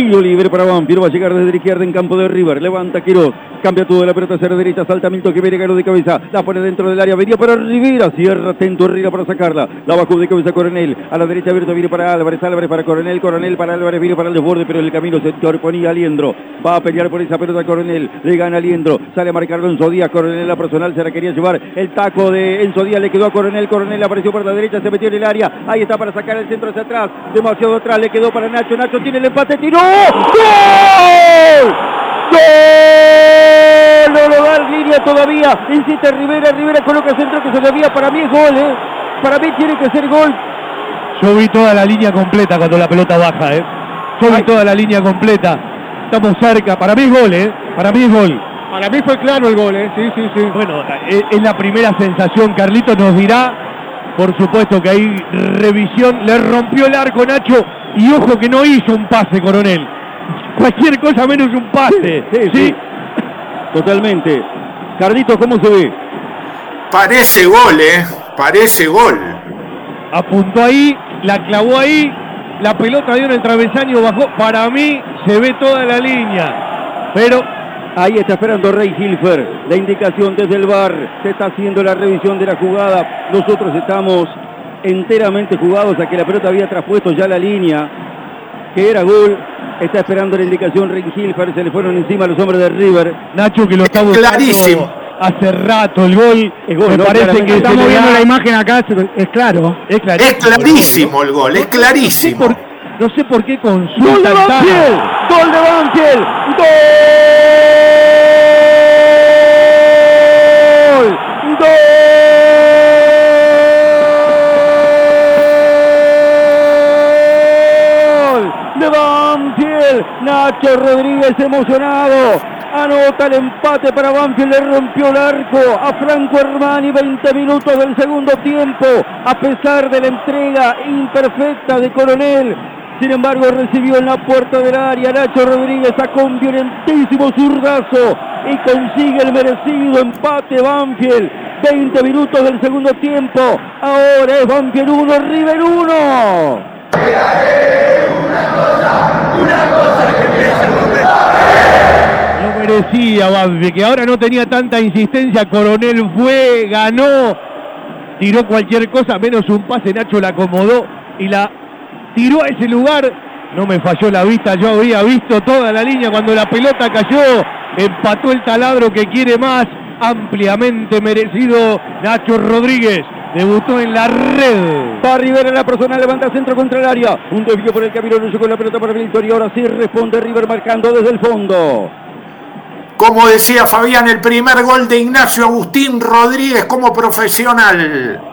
Tiro libre para Banfield. Va a llegar desde la izquierda en campo de River. Levanta Quiroz. Cambia todo de la pelota hacia derecha. Salta Milton que viene Garo de cabeza. La pone dentro del área. Venía para Rivera. Cierra atento Herrera para sacarla. La bajó de cabeza Coronel. A la derecha abierto viene para Álvarez. Álvarez para Coronel. Coronel para Álvarez. Viene para el desborde. Pero en el camino se interponía Aliendro. Va a pelear por esa pelota Coronel. Le gana Aliendro. Sale a marcarlo Enzo Díaz. Coronel la personal se la quería llevar. El taco de Enzo Díaz le quedó a Coronel. Coronel apareció por la derecha. Se metió en el área. Ahí está para sacar el centro hacia atrás. Demasiado atrás. Le quedó para Nacho. Nacho tiene el empate. Tiró. ¡Gol! ¡Gol! No lo da en línea todavía. Insiste Rivera. Rivera coloca centro que se debía. Para mí es gol, ¿eh? Para mí tiene que ser gol. Yo vi toda la línea completa cuando la pelota baja, ¿eh? Yo vi Ay. toda la línea completa. Estamos cerca. Para mí es gol, ¿eh? Para mí es gol. Para mí fue claro el gol, ¿eh? Sí, sí, sí. Bueno, es, es la primera sensación. Carlito nos dirá, por supuesto que hay revisión. Le rompió el arco Nacho y ojo que no hizo un pase, coronel. Cualquier cosa menos un pase. Sí, sí. Totalmente. Carlitos, ¿cómo se ve? Parece gol, ¿eh? Parece gol. Apuntó ahí, la clavó ahí, la pelota dio en el travesaño, bajó. Para mí se ve toda la línea. Pero Ahí está esperando Rey Hilfer. La indicación desde el bar. Se está haciendo la revisión de la jugada. Nosotros estamos enteramente jugados a que la pelota había traspuesto ya la línea. Que era gol. Está esperando la indicación Rey Hilfer. Se le fueron encima los hombres de River. Nacho que lo está buscando Clarísimo. hace rato el gol. Me ¿no? parece que Estamos viendo la imagen acá, es claro. Es clarísimo. Es clarísimo el gol, es No sé clarísimo. por, no sé por qué ¡Gol de consulta el Banfield! ¡Gol de Banfield! ¡Gol! Nacho Rodríguez emocionado. Anota el empate para Banfield. Le rompió el arco a Franco Hermani. 20 minutos del segundo tiempo. A pesar de la entrega imperfecta de Coronel. Sin embargo, recibió en la puerta del área Nacho Rodríguez sacó un violentísimo zurdazo y consigue el merecido empate Banfield. 20 minutos del segundo tiempo. Ahora es Banfield 1, River 1. Merecía Banfield, que ahora no tenía tanta insistencia. Coronel fue, ganó, tiró cualquier cosa, menos un pase. Nacho la acomodó y la tiró a ese lugar. No me falló la vista, yo había visto toda la línea cuando la pelota cayó. Empató el taladro que quiere más. Ampliamente merecido Nacho Rodríguez. Debutó en la red. Va Rivera en la persona, levanta centro contra el área. Un desvío por el camino, no con la pelota para Víctor y ahora sí responde River marcando desde el fondo. Como decía Fabián, el primer gol de Ignacio Agustín Rodríguez como profesional.